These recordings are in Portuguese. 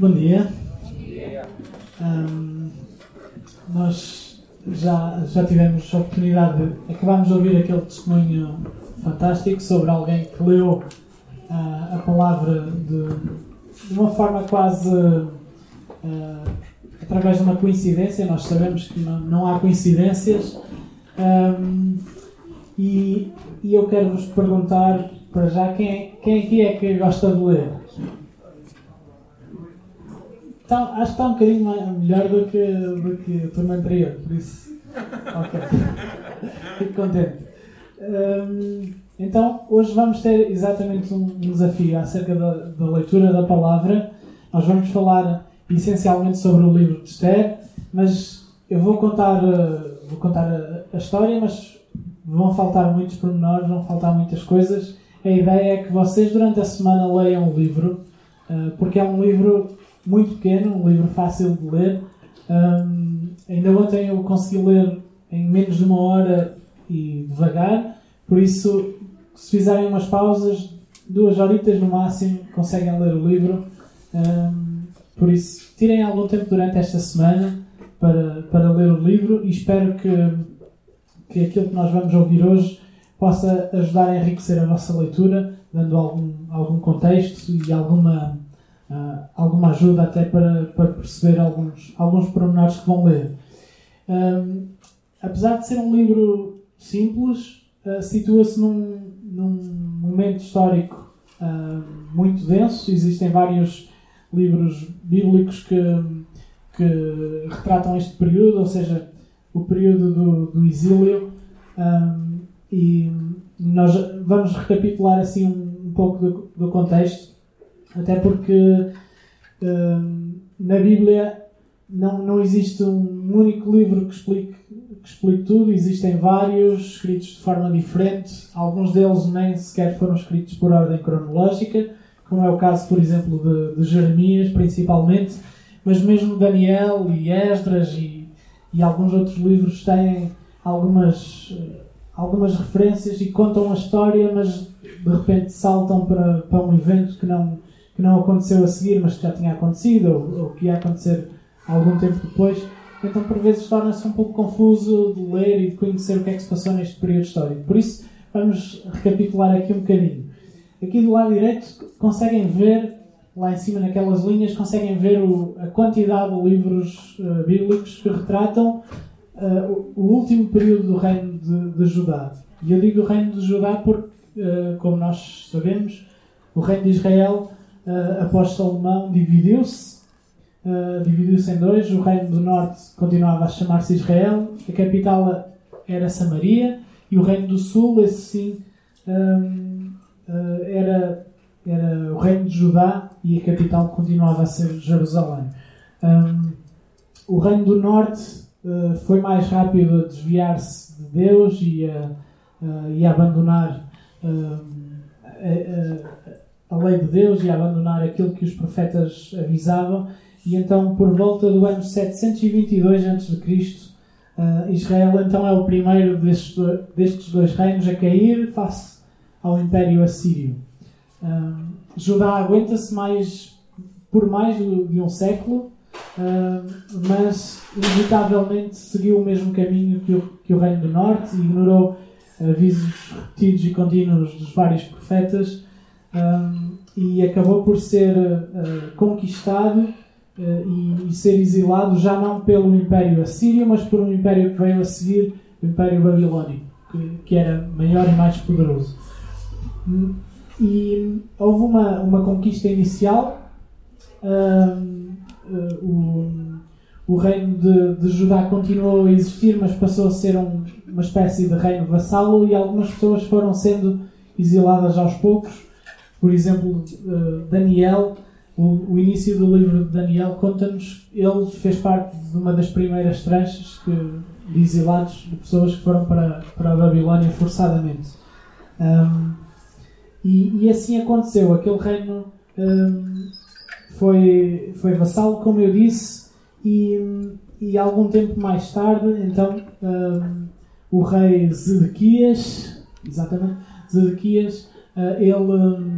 Bom dia. Um, nós já, já tivemos a oportunidade de. Acabámos de ouvir aquele testemunho fantástico sobre alguém que leu uh, a palavra de, de, uma forma quase. Uh, através de uma coincidência. Nós sabemos que não, não há coincidências. Um, e, e eu quero vos perguntar para já quem, quem aqui é que gosta de ler? Então, acho que está um bocadinho melhor do que, do que o turno anterior, por isso. Ok. Fico contente. Um, então, hoje vamos ter exatamente um desafio acerca da, da, leitura da palavra. Nós vamos falar essencialmente sobre o livro de Esther, mas eu vou contar, vou contar a, a história, mas vão faltar muitos pormenores, vão faltar muitas coisas. A ideia é que vocês, durante a semana, leiam o livro, uh, porque é um livro muito pequeno, um livro fácil de ler. Um, ainda ontem eu consegui ler em menos de uma hora e devagar, por isso, se fizerem umas pausas, duas horitas no máximo, conseguem ler o livro. Um, por isso, tirem algum tempo durante esta semana para, para ler o livro e espero que, que aquilo que nós vamos ouvir hoje possa ajudar a enriquecer a vossa leitura, dando algum, algum contexto e alguma uh, alguma ajuda até para, para perceber alguns, alguns pormenores que vão ler. Um, apesar de ser um livro simples, uh, situa-se num, num momento histórico uh, muito denso. Existem vários livros bíblicos que, que retratam este período, ou seja, o período do, do exílio. Um, e nós vamos recapitular assim um, um pouco do, do contexto até porque hum, na Bíblia não, não existe um único livro que explique, que explique tudo, existem vários escritos de forma diferente, alguns deles nem sequer foram escritos por ordem cronológica, como é o caso, por exemplo, de, de Jeremias, principalmente, mas mesmo Daniel e Esdras e, e alguns outros livros têm algumas, algumas referências e contam a história, mas de repente saltam para, para um evento que não, que não aconteceu a seguir, mas que já tinha acontecido, ou, ou que ia acontecer algum tempo depois. Então, por vezes, torna-se um pouco confuso de ler e de conhecer o que é que se passou neste período histórico. Por isso, vamos recapitular aqui um bocadinho. Aqui do lado direito, conseguem ver, lá em cima naquelas linhas, conseguem ver o, a quantidade de livros uh, bíblicos que retratam uh, o, último período do reino de, de, Judá. E eu digo o reino de Judá porque, uh, como nós sabemos, o reino de Israel uh, após Salomão, dividiu-se. Uh, dividiu-se em dois. O reino do norte continuava a chamar-se Israel, a capital era Samaria, e o reino do sul, esse sim, um, uh, era, era o reino de Judá, e a capital continuava a ser Jerusalém. Um, o reino do norte foi mais rápido a desviar-se de Deus e a, uh, e a abandonar a lei de Deus e a abandonar aquilo que os profetas avisavam. E então, por volta do ano 722 a.C., uh, Israel então é o primeiro destes dois reinos a cair face ao Império Assírio. Uh, Judá aguenta-se mais por mais de um século, uh, mas inevitavelmente seguiu o mesmo caminho que o, que o Reino do Norte e ignorou avisos repetidos e contínuos dos vários profetas um, e acabou por ser uh, conquistado uh, e, e, ser exilado já não pelo Império Assírio, mas por um império que veio a seguir, o Império Babilónico, que, que era maior e mais poderoso. Um, e houve uma, uma conquista inicial. Um, uh, o, o reino de, de, Judá continuou a existir, mas passou a ser um, uma espécie de reino vassalo e algumas pessoas foram sendo exiladas aos poucos por exemplo, eh, Daniel, o, o início do livro de Daniel conta-nos, ele fez parte de uma das primeiras tranches que, de exilados, de pessoas que foram para, para a Babilónia forçadamente. Um, e, e, assim aconteceu. Aquele reino um, foi, foi vassalo, como eu disse, e, e algum tempo mais tarde, então, um, o rei Zedequias, exatamente, Zedequias, uh, ele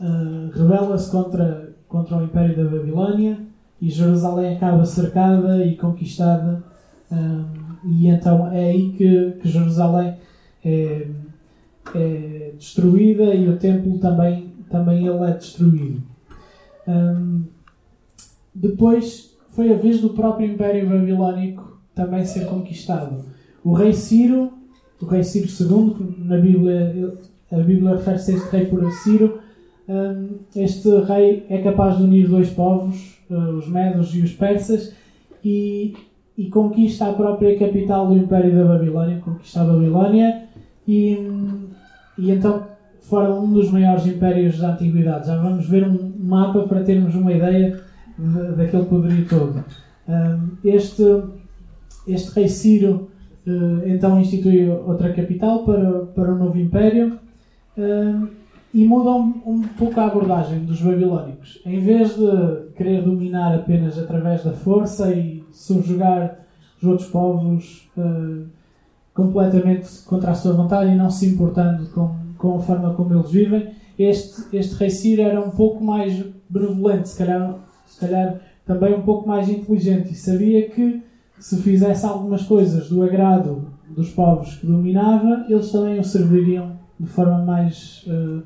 uh, rebela-se contra, contra o Império da Babilónia e Jerusalém acaba cercada e conquistada. Um, e então é aí que, que Jerusalém é, é, destruída e o templo também, também ele é destruído. Um, depois foi a vez do próprio Império Babilónico também ser conquistado. O rei Ciro, o rei Ciro II, na Bíblia, a Bíblia refere-se a este rei por Ciro, este rei é capaz de unir dois povos, uh, os medos e os persas, e, e conquista a própria capital do Império da Babilónia, conquista a Babilónia, e, e então forma um dos maiores impérios da Antiguidade. Já vamos ver um mapa para termos uma ideia de, daquele poderio todo. Um, este, este rei Ciro uh, então institui outra capital para, para o novo império um, e muda um, um, pouco a abordagem dos babilónicos. Em vez de querer dominar apenas através da força e subjugar os outros povos uh, completamente contra a sua vontade e não se importando com, com a forma como eles vivem, este, este rei Ciro era um pouco mais benevolente, se calhar, se calhar também um pouco mais inteligente e sabia que se fizesse algumas coisas do agrado dos povos que dominava, eles também o serviriam de forma mais, uh,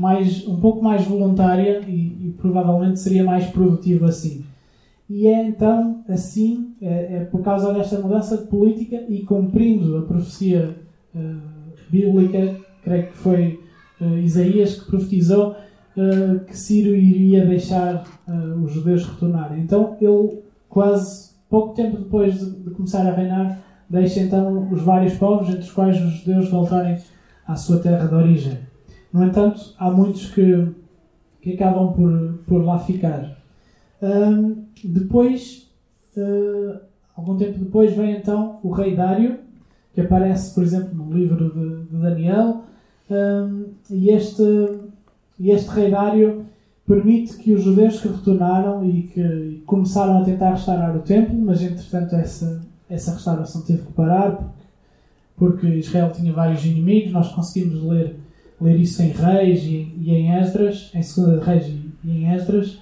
mais um pouco mais voluntária e, e, provavelmente seria mais produtivo assim. E é então assim, é, é, por causa desta mudança de política e cumprindo a profecia uh, bíblica, creio que foi uh, Isaías que profetizou que Ciro iria deixar os judeus retornarem. Então ele quase pouco tempo depois de, de começar a reinar deixa então os vários povos, entre os quais os judeus voltarem à sua terra de origem. No entanto, há muitos que, que acabam por, por lá ficar. Depois, uh, algum tempo depois, vem então o rei Dário, que aparece, por exemplo, no livro de, de Daniel, e este, este rei Dário permite que os judeus que retornaram e que começaram a tentar restaurar o templo, mas entretanto essa, essa restauração teve que parar porque Israel tinha vários inimigos. Nós conseguimos ler, ler isso em Reis e, e em Esdras, em Segunda de Reis e, e em Esdras.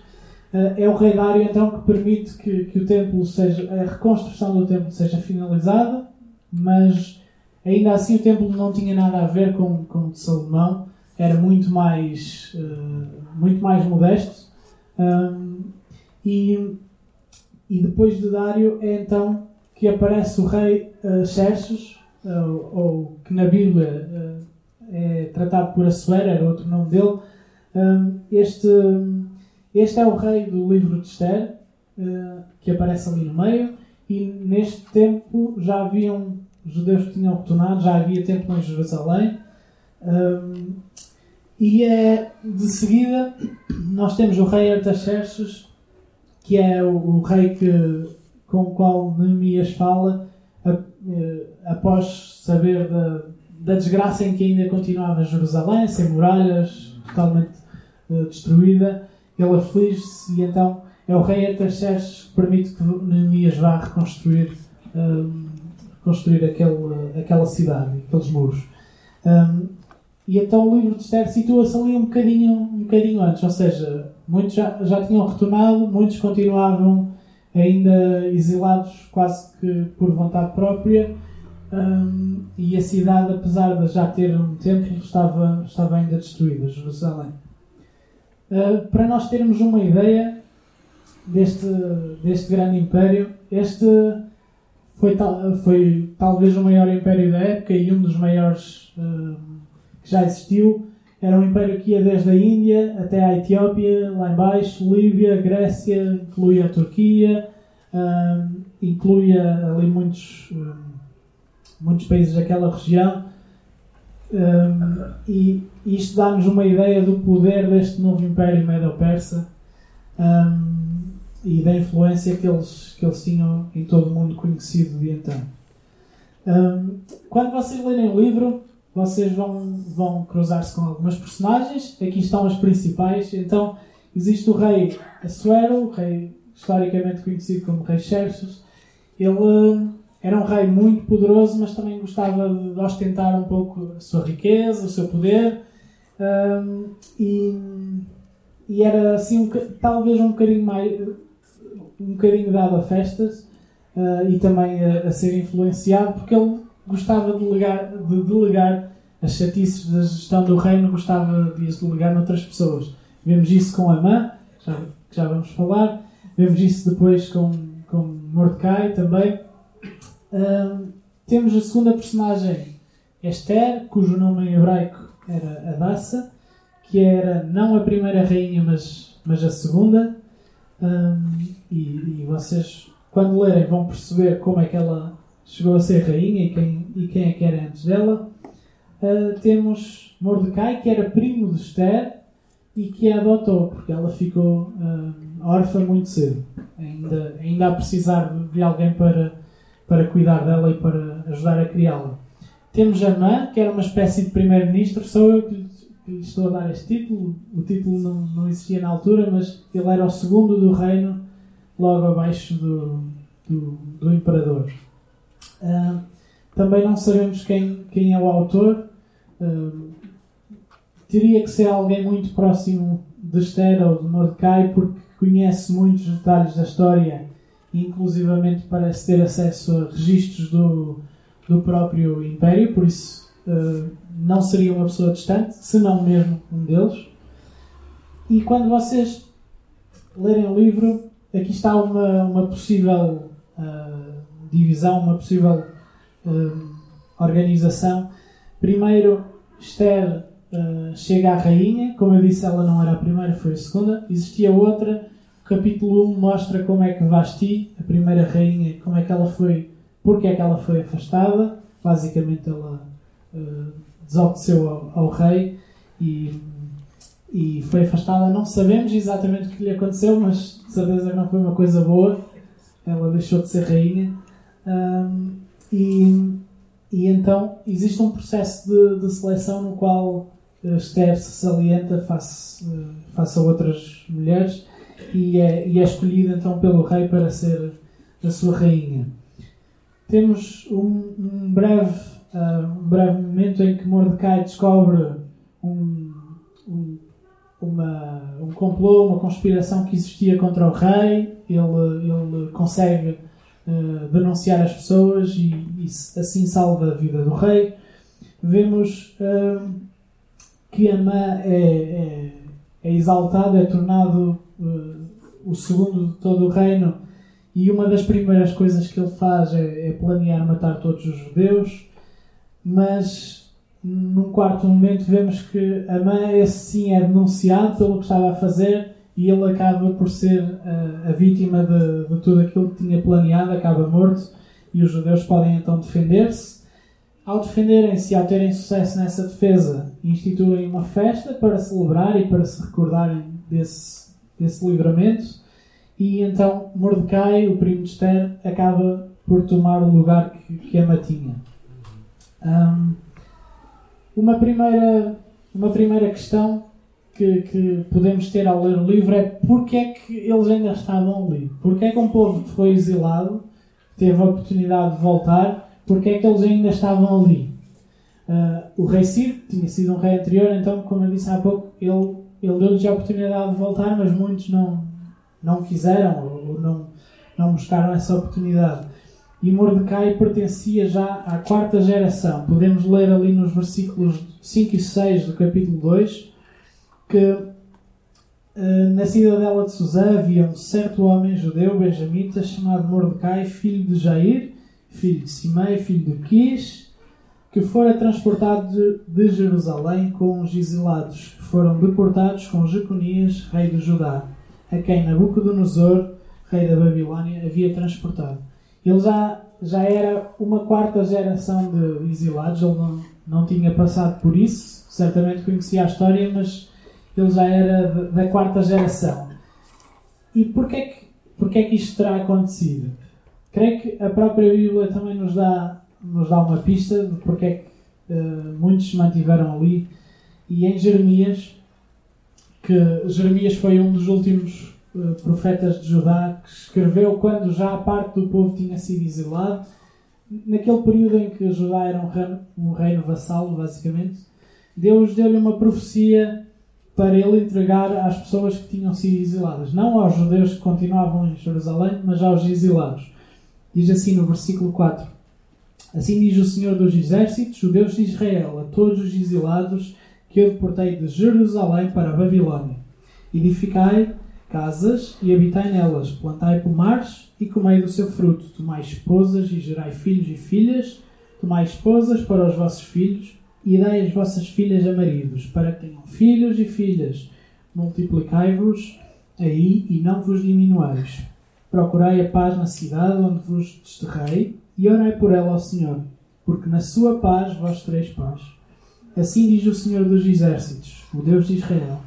Uh, é o rei Dário então que permite que, que o templo seja, a reconstrução do templo seja finalizada, mas ainda assim o templo não tinha nada a ver com, com o de Salomão, era muito mais, uh, muito mais modesto. Um, e, e depois de Dário é então que aparece o rei uh, Xerxes, ou, ou que na Bíblia uh, é tratado por Assuero, era outro nome dele, um, este, este é o rei do livro de Esther, uh, que aparece ali no meio, e neste tempo já haviam judeus que tinham retornado, já havia templo em Jerusalém. Um, e é, de seguida, nós temos o rei Artaxerxes, que é o, o rei que, com o qual Neemias fala, eh, após saber da, da desgraça em que ainda continuava Jerusalém, sem muralhas, totalmente uh, destruída, ele aflige-se e então é o rei Artaxerxes que permite que Neemias vá reconstruir, um, reconstruir aquele, aquela cidade, aqueles muros. Um, e então o livro de Esther situa-se ali um bocadinho, um bocadinho antes, ou seja, muitos já, já tinham retornado, muitos continuavam ainda exilados quase que por vontade própria, um, e a cidade, apesar de já ter um templo, estava, estava ainda destruída, Jerusalém. Uh, para nós termos uma ideia deste, deste grande império, este foi, tal, foi talvez o maior império da época e um dos maiores uh, que já existiu. Era um império que ia desde a Índia até a Etiópia, lá embaixo, Líbia, Grécia, incluía a Turquia, uh, incluía ali muitos, muitos países daquela região. Um, e isto dá-nos uma ideia do poder deste novo Império Medo-Persa um, e da influência que eles, que eles tinham em todo o mundo conhecido de então. Um, quando vocês lerem o livro, vocês vão, vão cruzar-se com algumas personagens. Aqui estão as principais. Então, existe o rei Assuero, o rei historicamente conhecido como rei Xerxes. Ele hum, era um rei muito poderoso, mas também gostava de ostentar um pouco a sua riqueza, o seu poder. Um, e, e era assim um, talvez um bocadinho mais um bocadinho dado a festas uh, e também a, a, ser influenciado porque ele gostava de delegar, de delegar as chatices da gestão do reino, gostava de as delegar noutras pessoas. Vemos isso com Amã, já, que já vamos falar, vemos isso depois com, com Mordecai também. Temos a segunda personagem, Esther, cujo nome em hebraico era Adassa, que era não a primeira rainha, mas, mas a segunda. Um, e, e, vocês, quando lerem, vão perceber como é que ela chegou a ser rainha e quem, e quem é que era antes dela. Uh, temos Mordecai, que era primo de Esther e que a adotou, porque ela ficou uh, órfã muito cedo, ainda, ainda a precisar de alguém para, para cuidar dela e para ajudar a criá-la. Temos Amã, que era uma espécie de primeiro-ministro, sou eu que que estou a dar este título. O título não, não existia na altura, mas ele era o segundo do reino, logo abaixo do, do, do imperador. Uh, também não sabemos quem, quem é o autor. Uh, teria que ser alguém muito próximo de Esther ou de Mordecai, porque conhece muitos detalhes da história inclusivamente, parece ter acesso a registros do, do próprio Império, por isso. Uh, não seria uma pessoa distante, se não mesmo um deles. E quando vocês lerem o livro, aqui está uma, uma possível uh, divisão, uma possível uh, organização. Primeiro, Esther uh, chega à rainha, como eu disse, ela não era a primeira, foi a segunda. Existia outra. O capítulo 1 mostra como é que Vasti, a primeira rainha, como é que ela foi, porque é que ela foi afastada. Basicamente, ela desobedeceu ao, ao rei e, e foi afastada. Não sabemos exatamente o que lhe aconteceu, mas de certeza não foi uma coisa boa. Ela deixou de ser rainha. Um, e, e então existe um processo de, de seleção no qual Esther se salienta face, face a outras mulheres e é, e é escolhida então pelo rei para ser a sua rainha. Temos um, um breve uh, um breve momento em que Mordecai descobre um, um, uma, um complô, uma conspiração que existia contra o rei, ele, ele consegue uh, denunciar as pessoas e, e, assim salva a vida do rei. Vemos uh, que Amã é, é, é, exaltado, é tornado o segundo de todo o reino. E uma das primeiras coisas que ele faz é, é planear matar todos os judeus. Mas num quarto momento vemos que a mãe, esse sim, é denunciado pelo que estava a fazer e ele acaba por ser a, a vítima de, de, tudo aquilo que tinha planeado, acaba morto. E os judeus podem então defender-se. Ao defenderem-se e ao terem sucesso nessa defesa, instituem uma festa para celebrar e para se recordarem desse, desse livramento. E então Mordecai, o primo de Esther, acaba por tomar o lugar que, que Emma tinha. Um, uma, primeira, uma primeira questão que, que, podemos ter ao ler o livro é porque é que eles ainda estavam ali? Porque é que um povo que foi exilado teve a oportunidade de voltar? Porque é que eles ainda estavam ali? Uh, o rei Ciro tinha sido um rei anterior, então, como eu disse há pouco, ele, ele deu-lhes a oportunidade de voltar, mas muitos não, não quiseram ou não, não buscaram essa oportunidade e Mordecai pertencia já à quarta geração. Podemos ler ali nos versículos 5 e 6 do capítulo 2 que uh, na cidadela de Suzã havia um certo homem judeu, benjamita, chamado Mordecai, filho de Jair, filho de Simei, filho de Quis, que fora transportado de, Jerusalém com os exilados, que foram deportados com Jeconias, rei de Judá, a quem Nabucodonosor, rei da Babilônia, havia transportado. Ele já, já era uma quarta geração de exilados, ele não, não tinha passado por isso, certamente conhecia a história, mas ele já era da quarta geração. E porquê que, porquê que isto terá acontecido? Creio que a própria Bíblia também nos dá, nos dá uma pista de porque é que uh, muitos se mantiveram ali. E em Jeremias, que Jeremias foi um dos últimos eh, profetas de Judá, que escreveu quando já a parte do povo tinha sido exilado, naquele período em que Judá era um reino, um reino vassalo, basicamente, Deus deu-lhe uma profecia para ele entregar às pessoas que tinham sido exiladas. Não aos judeus que continuavam em Jerusalém, mas aos exilados. Diz assim no versículo 4: Assim diz o Senhor dos Exércitos, o Deus de Israel, a todos os exilados que eu deportei de Jerusalém para a Babilônia. Edificai casas e habitai nelas, plantai pomares e comei do seu fruto, tomai esposas e gerai filhos e filhas, tomai esposas para os vossos filhos e dai as vossas filhas a maridos, para que tenham filhos e filhas. Multiplicai-vos aí e não vos diminuais. Procurai a paz na cidade onde vos desterrei e orai por ela ao Senhor, porque na sua paz vós tereis paz. Assim diz o Senhor dos Exércitos, o Deus de Israel.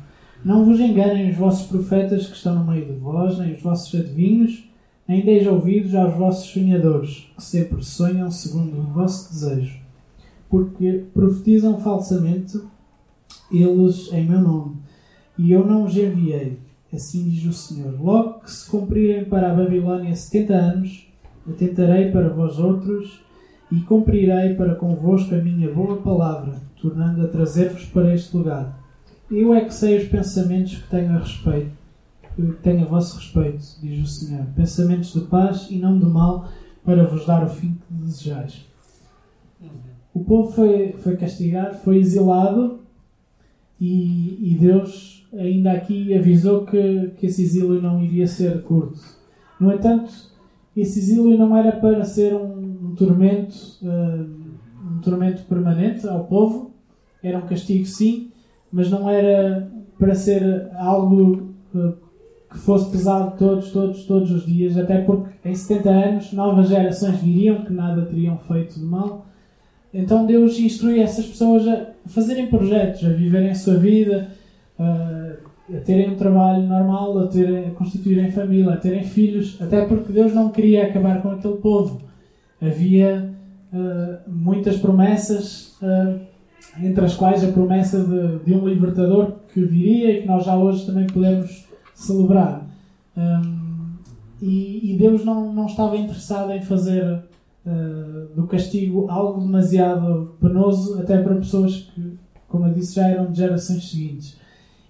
Não vos enganem os vossos profetas que estão no meio de vós, nem os vossos adivinhos, nem deis ouvidos aos vossos sonhadores, que sempre sonham segundo o vosso desejo. Porque profetizam falsamente eles em meu nome, e eu não os enviei. Assim diz o Senhor. Logo que se cumprirem para a Babilônia setenta anos, atentarei para vós outros e cumprirei para convosco a minha boa palavra, tornando a trazer-vos para este lugar eu é que sei os pensamentos que tenho a respeito, que tenho a vosso respeito, diz o Senhor. Pensamentos de paz e não de mal, para vos dar o fim que desejais. O povo foi, foi castigado, foi exilado e, e Deus ainda aqui avisou que, que esse exílio não iria ser curto. No entanto, esse exílio não era para ser um, tormento, uh, um tormento permanente ao povo, era um castigo sim, mas não era para ser algo eh, que fosse pesado todos, todos, todos os dias, até porque em 70 anos novas gerações viriam que nada teriam feito de mal. Então Deus instrui essas pessoas a fazerem projetos, a viverem a sua vida, a, a terem um trabalho normal, a, terem, a constituírem família, a terem filhos, até porque Deus não queria acabar com aquele povo. Havia uh, muitas promessas uh, entre as quais a promessa de, de, um libertador que viria e que nós já hoje também podemos celebrar. Um, e, e, Deus não, não estava interessado em fazer uh, do castigo algo demasiado penoso, até para pessoas que, como eu disse, já eram de gerações seguintes.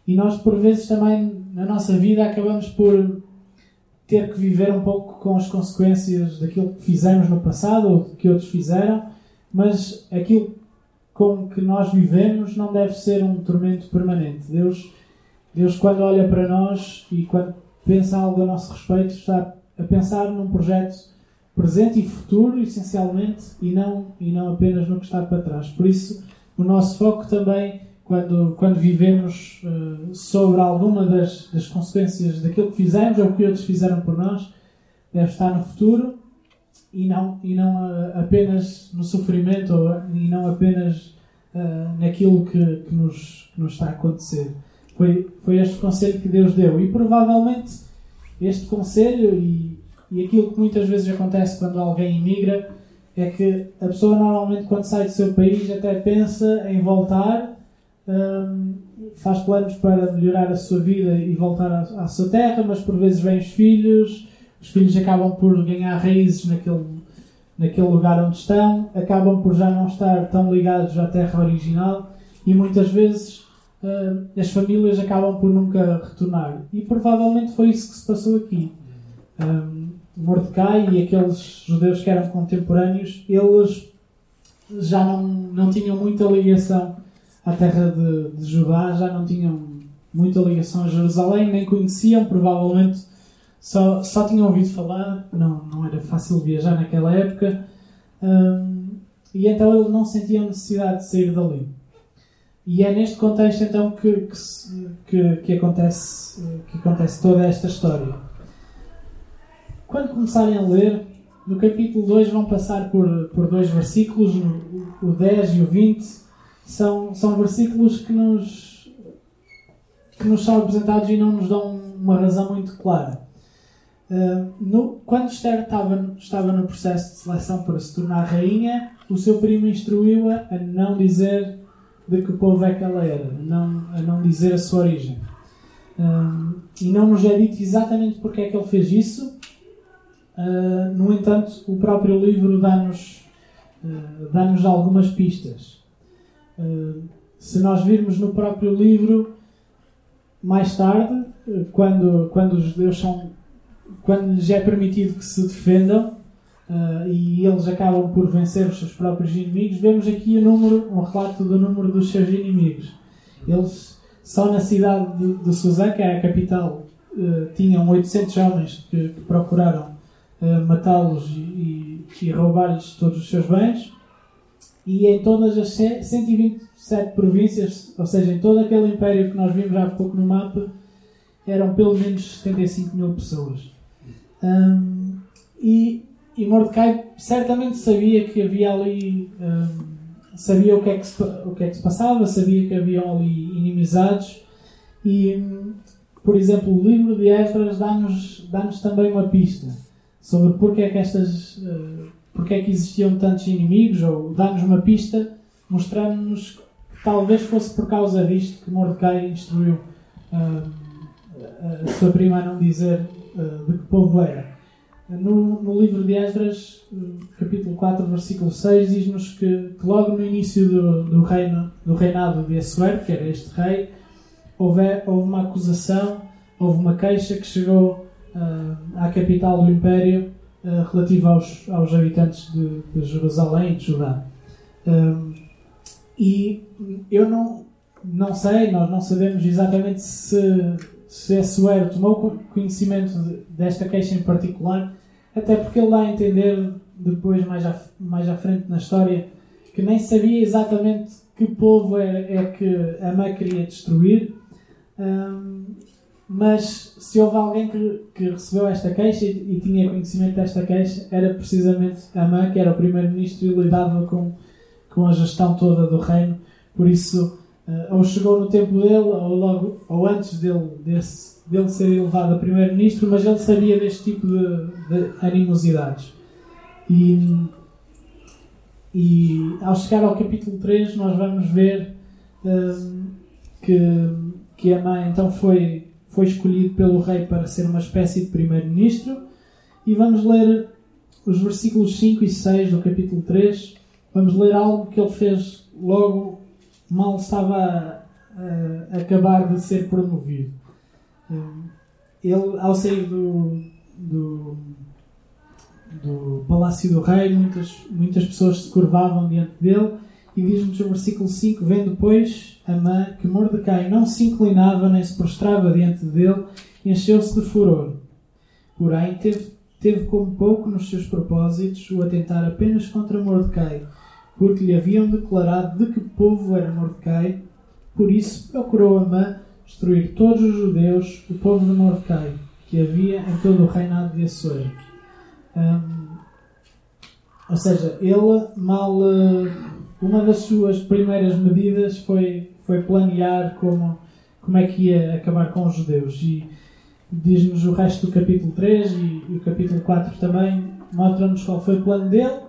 E nós, por vezes, também na nossa vida acabamos por ter que viver um pouco com as consequências daquilo que fizemos no passado ou que outros fizeram, mas aquilo com que nós vivemos não deve ser um tormento permanente. Deus, Deus quando olha para nós e quando pensa algo a nosso respeito, está a pensar num projeto presente e futuro, essencialmente, e não, e não apenas no que está para trás. Por isso, o nosso foco também, quando, quando vivemos uh, sobre alguma das, das consequências daquilo que fizemos ou que outros fizeram por nós, deve estar no futuro e não, e não uh, apenas no sofrimento ou, e não apenas uh, naquilo que, que, nos, que nos está a acontecer. Foi, foi este conselho que Deus deu e provavelmente este conselho e, e aquilo que muitas vezes acontece quando alguém imigra é que a pessoa normalmente quando sai do seu país até pensa em voltar, um, faz planos para melhorar a sua vida e voltar à, à sua terra, mas por vezes vêm os filhos, os filhos acabam por ganhar raízes naquele, naquele lugar onde estão, acabam por já não estar tão ligados à terra original e muitas vezes uh, as famílias acabam por nunca retornar. E provavelmente foi isso que se passou aqui. Um, Mordecai e aqueles judeus que eram contemporâneos, eles já não, não tinham muita ligação à terra de, de Judá, já não tinham muita ligação a Jerusalém, nem conheciam provavelmente só, só tinham ouvido falar, não, não era fácil viajar naquela época, um, e então eles não sentiam necessidade de sair dali. E é neste contexto então que, que, que, acontece, que acontece toda esta história. Quando começarem a ler, no capítulo 2 vão passar por, por dois versículos, o 10 e o 20, são, são versículos que nos, que nos são apresentados e não nos dão uma razão muito clara. Uh, no, quando Esther estava, estava no processo de seleção para se tornar rainha, o seu primo instruiu-a a não dizer de que povo é que ela era, a não, a não dizer a sua origem. Uh, e não nos é dito exatamente porque é que ele fez isso. Uh, no entanto, o próprio livro dá-nos dá algumas pistas. Se nós virmos no próprio livro, mais tarde, quando, quando os judeus são. quando lhes é permitido que se defendam uh, e eles acabam por vencer os seus próprios inimigos, vemos aqui o número, um relato do número dos seus inimigos. Eles, só na cidade de, de Suzã, que é a capital, uh, tinham 800 homens que, que procuraram uh, matá-los e, e, e roubar-lhes todos os seus bens. E em todas as 127 províncias, ou seja, em todo aquele império que nós vimos há pouco no mapa, eram pelo menos 75 mil pessoas. Um, e, e Mordecai certamente sabia que havia ali. Um, sabia o que, é que se, o que é que se passava, sabia que haviam ali inimizades. E, por exemplo, o livro de Esdras dá-nos dá também uma pista sobre porque é que estas. Uh, porque é que existiam tantos inimigos, ou dá-nos uma pista mostrando-nos que talvez fosse por causa disto que Mordecai instruiu uh, a sua prima a não dizer uh, de que povo era. No, no, livro de Esdras, capítulo 4, versículo 6, diz-nos que, que, logo no início do, do, reino, do reinado de Assuero, que era este rei, houve, houve uma acusação, houve uma queixa que chegou uh, à capital do Império uh, relativa aos, aos habitantes de, de Jerusalém e de Judá. Um, e eu não, não sei, nós não sabemos exatamente se, se Assuero tomou conhecimento de, desta queixa em particular, até porque ele dá a entender depois, mais à, mais à frente na história, que nem sabia exatamente que povo é, é que Amã queria destruir. Um, mas se houve alguém que, que recebeu esta queixa e, e, tinha conhecimento desta queixa, era precisamente Amã, que era o primeiro-ministro e lidava com, com a gestão toda do reino. Por isso, uh, ou chegou no tempo dele, ou, logo, ou antes dele, desse, dele ser elevado a primeiro-ministro, mas ele sabia deste tipo de, de animosidades. E, e ao chegar ao capítulo 3, nós vamos ver uh, que, que Amã então foi foi escolhido pelo rei para ser uma espécie de primeiro-ministro. E vamos ler os versículos 5 e 6 do capítulo 3. Vamos ler algo que ele fez logo mal estava a, a, acabar de ser promovido. Ele, ao sair do, do, do palácio do rei, muitas, muitas pessoas se curvavam diante dele e diz-nos no versículo 5: Vendo, pois, Amã que Mordecai não se inclinava nem se prostrava diante dele, encheu-se de furor. Porém, teve, teve como pouco nos seus propósitos o atentar apenas contra Mordecai, porque lhe haviam declarado de que povo era Mordecai. Por isso, procurou Amã destruir todos os judeus, o povo de Mordecai, que havia em todo o reinado de. Um, ou seja, ele mal. Uh, uma das suas primeiras medidas foi, foi planear como, como é que ia acabar com os judeus. E diz-nos o resto do capítulo 3 e, e o capítulo 4 também, mostra-nos qual foi o plano dele.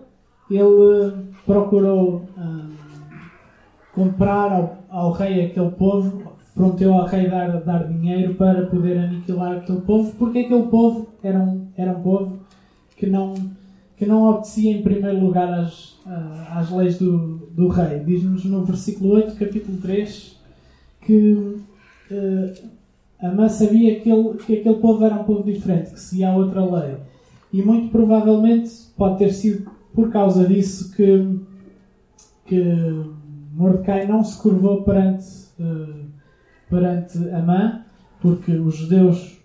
Ele eh, procurou hum, comprar ao, ao rei aquele povo, prometeu ao rei dar, dar dinheiro para poder aniquilar aquele povo, porque aquele povo era um, era um povo que não que não obedecia em primeiro lugar às, ah, às leis do, do rei. Diz-nos no versículo 8, capítulo 3, que uh, Amã sabia que, ele, que aquele povo era um povo diferente, que seguia a outra lei. E muito provavelmente pode ter sido por causa disso que, que Mordecai não se curvou perante, uh, perante Amã, porque os judeus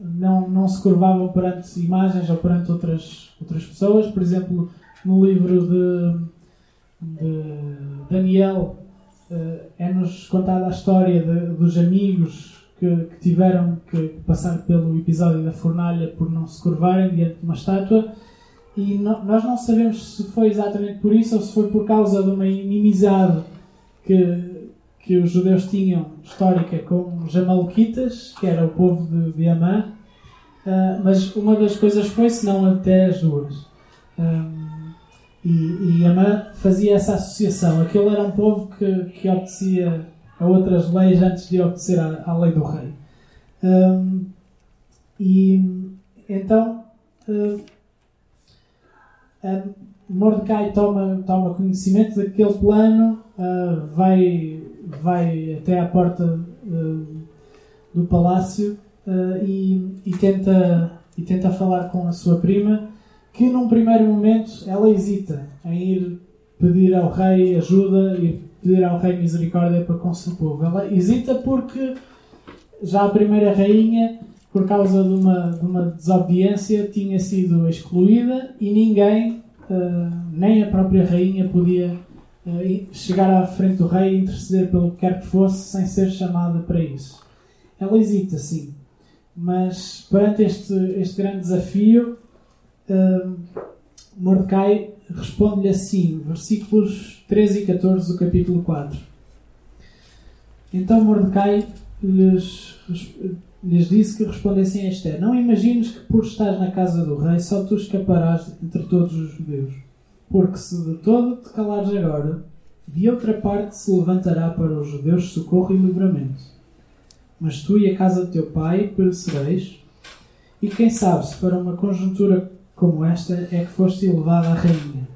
não, não se curvavam perante imagens ou perante outras, outras pessoas. Por exemplo, no livro de, de Daniel uh, é-nos contada a história de, dos amigos que, que, tiveram que passar pelo episódio da fornalha por não se curvarem diante de uma estátua. E no, nós não sabemos se foi exatamente por isso ou se foi por causa de uma inimizade que, que os judeus tinham histórica com os Amalequitas, que era o povo de, de Amã, uh, mas uma das coisas foi, se não até as duas. Um, e, e Amã fazia essa associação. Aquele era um povo que, que obedecia a outras leis antes de obedecer à, lei do rei. Um, e então uh, Mordecai toma, toma conhecimento daquele plano, uh, vai, vai até à porta uh, do palácio uh, e, e, tenta, e tenta falar com a sua prima, que num primeiro momento ela hesita em ir pedir ao rei ajuda e pedir ao rei misericórdia para com o seu povo. Ela hesita porque já a primeira rainha, por causa de uma, de uma desobediência, tinha sido excluída e ninguém, uh, nem a própria rainha, podia chegar à frente do rei e interceder pelo que quer que fosse sem ser chamada para isso. Ela hesita, sim, mas perante este, este grande desafio, uh, Mordecai responde-lhe assim, versículos 13 e 14 do capítulo 4. Então Mordecai lhes, lhes disse que respondessem a Esther: Não imagines que por estar na casa do rei só tu escaparás entre todos os judeus. Porque se de todo te calares agora, de outra parte se levantará para os judeus socorro e livramento. Mas tu e a casa do teu pai perecereis, e quem sabe se para uma conjuntura como esta é que foste elevada a rainha.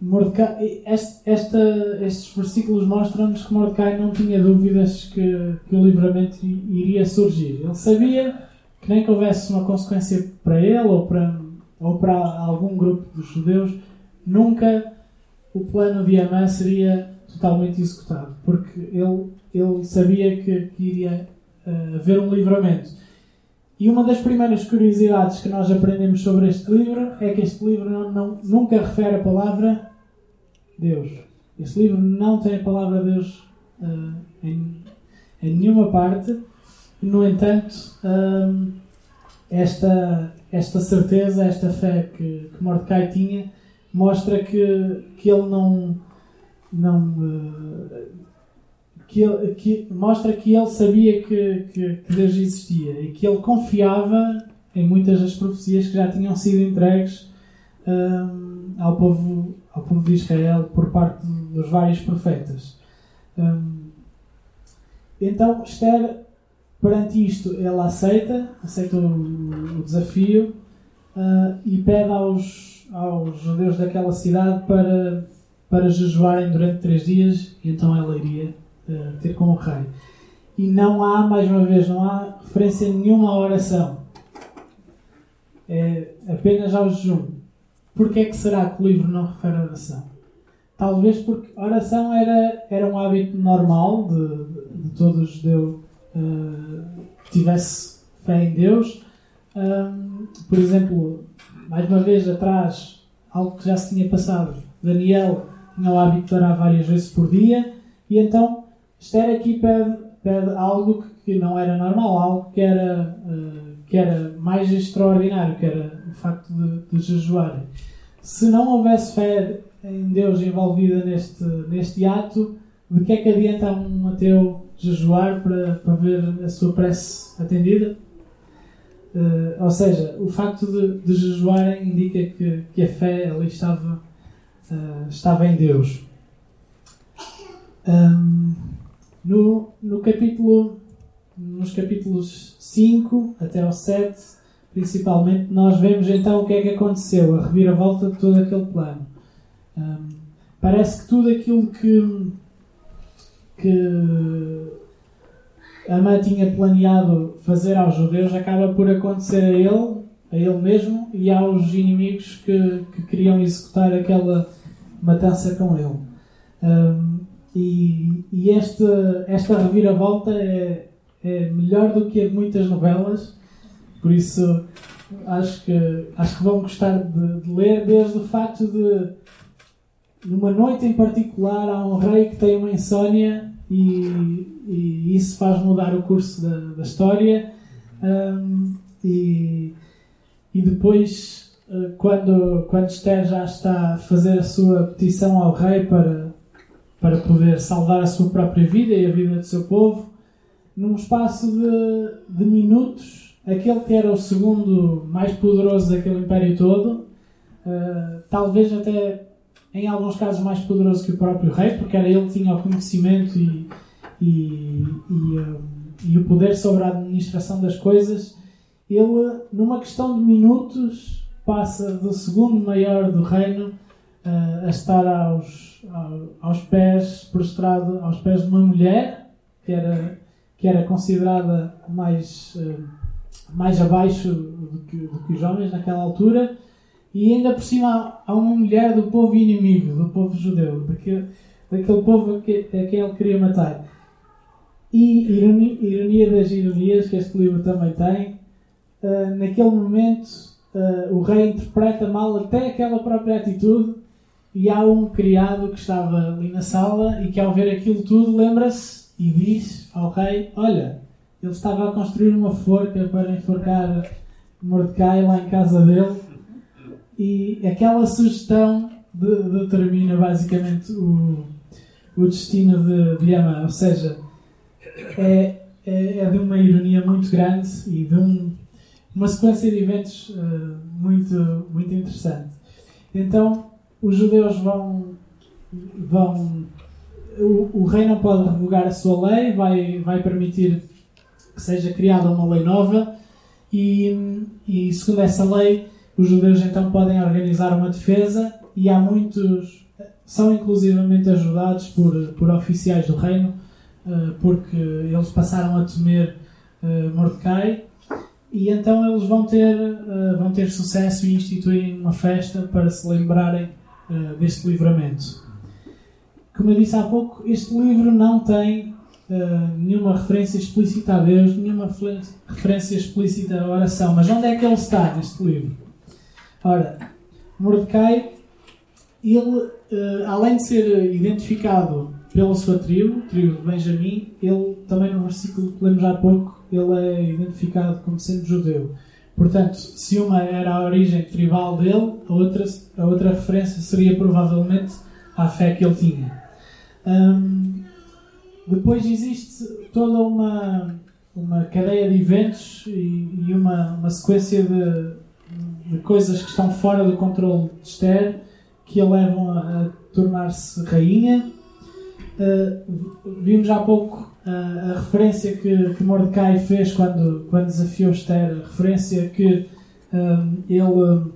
Mordecai, este, esta, estes versículos mostram-nos que Mordecai não tinha dúvidas que, que, o livramento iria surgir. Ele sabia que nem que houvesse uma consequência para ele ou para, ou para algum grupo dos judeus, nunca o plano de Amã seria totalmente executado, porque ele, ele sabia que, que iria uh, haver um livramento. E uma das primeiras curiosidades que nós aprendemos sobre este livro é que este livro não, não, nunca refere a palavra Deus. Este livro não tem a palavra Deus uh, em, em, nenhuma parte. No entanto, um, esta, esta certeza, esta fé que, que Mordecai tinha, mostra que, que ele não. não uh, que, ele, que mostra que ele sabia que, que, que, Deus existia e que ele confiava em muitas das profecias que já tinham sido entregues um, ao, povo, ao povo de Israel por parte dos vários profetas. Um, então, Esther, perante isto, ela aceita, aceita o, o desafio uh, e pede aos, aos judeus daquela cidade para, para jejuarem durante três dias, e então ela iria uh, ter com o rei. E não há, mais uma vez, não há referência nenhuma à oração. É apenas ao jejum. Porquê é que será que o livro não refere a oração? Talvez porque oração era, era um hábito normal de, de todo judeu tivesse fé em Deus. Um, por exemplo, mais uma vez atrás, algo que já se tinha passado, Daniel tinha o hábito de orar várias vezes por dia, e então Esther aqui pede, pede algo que não era normal, algo que era, uh, que era mais extraordinário, que era o facto de, de jejuarem. Se não houvesse fé em Deus envolvida neste, neste ato, de que é que adianta um ateu jejuar para, para ver a sua prece atendida? Uh, ou seja, o facto de, de jejuarem indica que, que a fé ali estava, uh, estava em Deus. Um, no, no capítulo, nos capítulos 5 até ao 7, principalmente, nós vemos então o que é que aconteceu, a reviravolta de todo aquele plano. Um, parece que tudo aquilo que, que Amã tinha planeado fazer aos judeus acaba por acontecer a ele, a ele mesmo e aos inimigos que, que queriam executar aquela matança com ele. Um, e, e esta, esta reviravolta é, é melhor do que muitas novelas, por isso acho que, acho que vão gostar de, de ler, desde o facto de, numa noite em particular, há um rei que tem uma insónia e, e isso faz mudar o curso da, da história. Um, e, e depois, eh, quando, quando Esther já está a fazer a sua petição ao rei para para poder salvar a sua própria vida e a vida do seu povo, num espaço de, de minutos, aquele que era o segundo mais poderoso daquele império todo, uh, talvez até em alguns casos mais poderoso que o próprio rei, porque era ele que tinha o conhecimento e, e, e, e o poder sobre a administração das coisas, ele, numa questão de minutos, passa do segundo maior do reino uh, a estar aos, aos pés, prostrado aos pés de uma mulher, que era, que era considerada mais, uh, mais abaixo do que, do que os homens naquela altura, e ainda por cima há uma mulher do povo inimigo, do povo judeu, daquele, daquele povo a quem ele queria matar. E ironia, ironia das ironias que este livro também tem, uh, naquele momento uh, o rei interpreta mal até aquela própria atitude e há um criado que estava ali na sala e que ao ver aquilo tudo lembra-se e diz ao rei, olha, ele estava a construir uma forca para enforcar Mordecai lá em casa dele e aquela sugestão de, determina basicamente o, o destino de, de ou seja, é, é, é, de uma ironia muito grande e de um, uma sequência de eventos uh, muito, muito interessante. Então, os judeus vão. vão o, o, rei não pode revogar a sua lei, vai, vai permitir que seja criada uma lei nova, e, e segundo essa lei, os judeus então podem organizar uma defesa, e há muitos. são inclusivamente ajudados por, por oficiais do reino eh, porque eles passaram a temer eh, Mordecai e então eles vão ter, eh, vão ter sucesso e instituírem uma festa para se lembrarem deste livramento. Como eu disse há pouco, este livro não tem nenhuma referência explícita a Deus, nenhuma referência explícita à oração. Mas onde é que ele está neste livro? Ora, Mordecai, ele, além de ser identificado pela sua tribo, tribo de Benjamim, ele também no versículo que lemos há pouco, ele é identificado como sendo judeu. Portanto, se uma era a origem tribal dele, a outra, a outra referência seria provavelmente à fé que ele tinha. Um, depois existe toda uma, uma cadeia de eventos e, e uma, uma sequência de, coisas que estão fora do controle de que a levam a, a tornar-se rainha. Uh, vimos há pouco uh, a referência que, que Mordecai fez quando, quando desafiou Esther, a referência que um, eh, ele,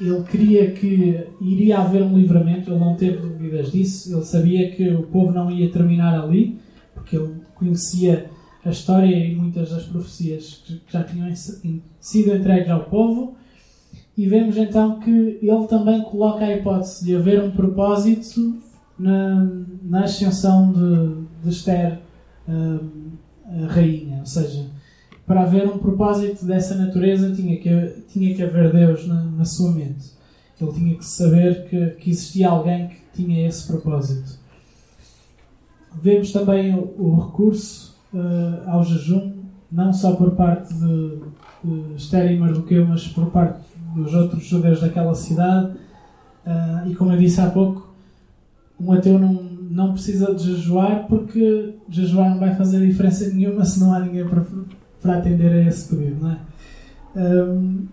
ele queria que iria haver um livramento, ele não teve dúvidas disso, ele sabia que o povo não ia terminar ali, porque ele conhecia a história e muitas das profecias que já tinham sido entregues ao povo. E vemos então que ele também coloca a hipótese de haver um propósito na, na ascensão de, de Esther, a rainha. Ou seja, para haver um propósito dessa natureza tinha que, tinha que haver Deus na, na sua mente. Ele tinha que saber que, que existia alguém que tinha esse propósito. Vemos também o, o recurso uh, ao jejum, não só por parte de, de e Mardoqueu, mas por parte dos outros judeus daquela cidade. Uh, e como eu disse há pouco, um ateu não, não precisa de jejuar porque jejuar não vai fazer diferença nenhuma se não há ninguém para, para atender a esse pedido, não é? Um,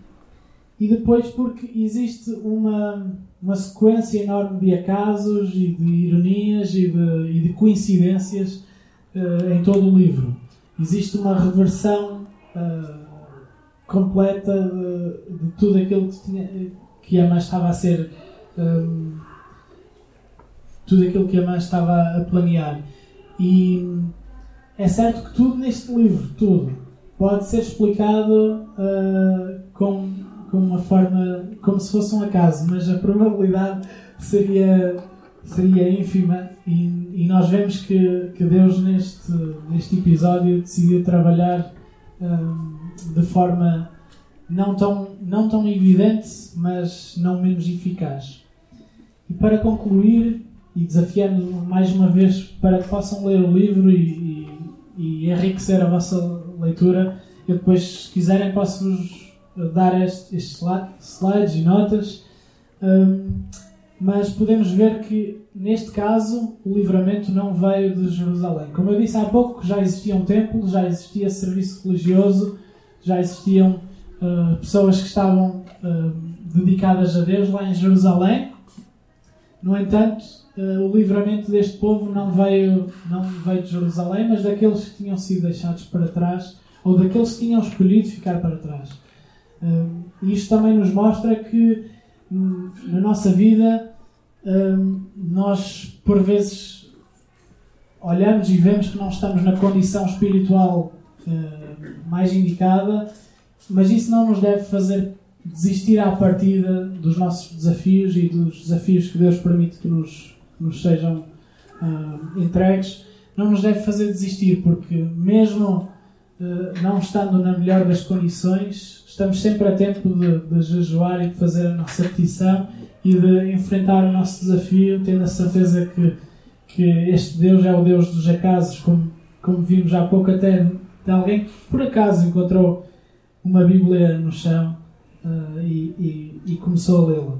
e depois porque existe uma, uma sequência enorme de acasos e de ironias e de, e de coincidências uh, em todo o livro. Existe uma reversão uh, completa de, de, tudo aquilo que, tinha, que estava a ser um, tudo aquilo que a mãe estava a planear. E é certo que tudo neste livro, tudo, pode ser explicado uh, com, com uma forma como se fosse um acaso, mas a probabilidade seria, seria ínfima e, e nós vemos que, que Deus neste, neste episódio decidiu trabalhar uh, de forma não tão, não tão evidente, mas não menos eficaz. E para concluir, e desafiando mais uma vez para que possam ler o livro e, e, e enriquecer a vossa leitura. Eu depois, se quiserem, posso-vos dar estes, slides e notas. Um, mas podemos ver que, neste caso, o livramento não veio de Jerusalém. Como eu disse há pouco, já existia um templo, já existia serviço religioso, já existiam uh, pessoas que estavam uh, dedicadas a Deus lá em Jerusalém. No entanto, uh, o livramento deste povo não veio, não veio de Jerusalém, mas daqueles que tinham sido deixados para trás, ou daqueles que tinham escolhido ficar para trás. Isto também nos mostra que hum, na nossa vida hum, nós, por vezes, olhamos e vemos que não estamos na condição espiritual uh, mais indicada, mas isso não nos deve fazer desistir à partida dos nossos desafios e dos desafios que Deus permite que nos, nos sejam uh, entregues, não nos deve fazer desistir, porque mesmo não estando na melhor das condições, estamos sempre a tempo de, de jejuar e de fazer a nossa petição e de enfrentar o nosso desafio, tendo a certeza que, que este Deus é o Deus dos acasos, como, como vimos há pouco até de alguém que por acaso encontrou uma Bíblia no chão uh, e, e, e, começou a lê-la.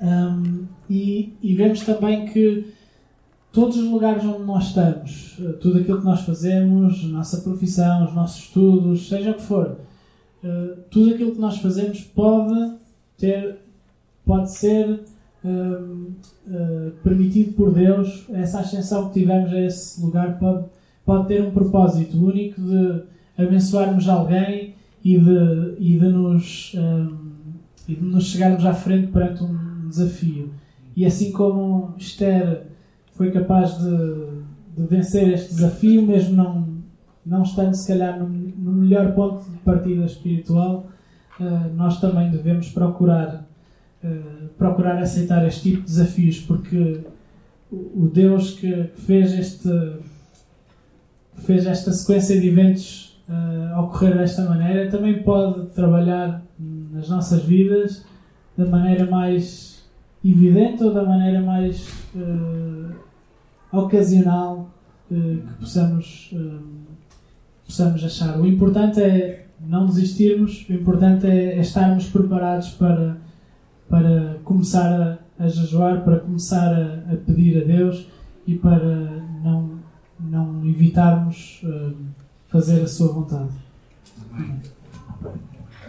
Um, e, e, vemos também que todos os lugares onde nós estamos, uh, tudo aquilo que nós fazemos, nossa profissão, os nossos estudos, seja o que for, uh, tudo aquilo que nós fazemos pode ter, pode ser permitido por Deus. Essa ascensão que tivemos a esse lugar pode, pode ter um propósito único de abençoarmos alguém e de, e de, nos, um, e de nos chegarmos à frente perante um desafio. E assim como Esther foi capaz de, de vencer este desafio, mesmo não, não estando se calhar no, no melhor ponto de partida espiritual, uh, nós também devemos procurar, uh, procurar aceitar este tipo de desafios, porque o Deus que fez, este, fez esta sequência de eventos uh, ocorrer desta maneira, também pode trabalhar nas nossas vidas da maneira mais evidente ou da maneira mais uh, ocasional que possamos, possamos achar. O importante é não desistirmos, o importante é, é estarmos preparados para, para começar a, a jejuar, para começar a, a, pedir a Deus e para não, não evitarmos fazer a sua vontade. Amém.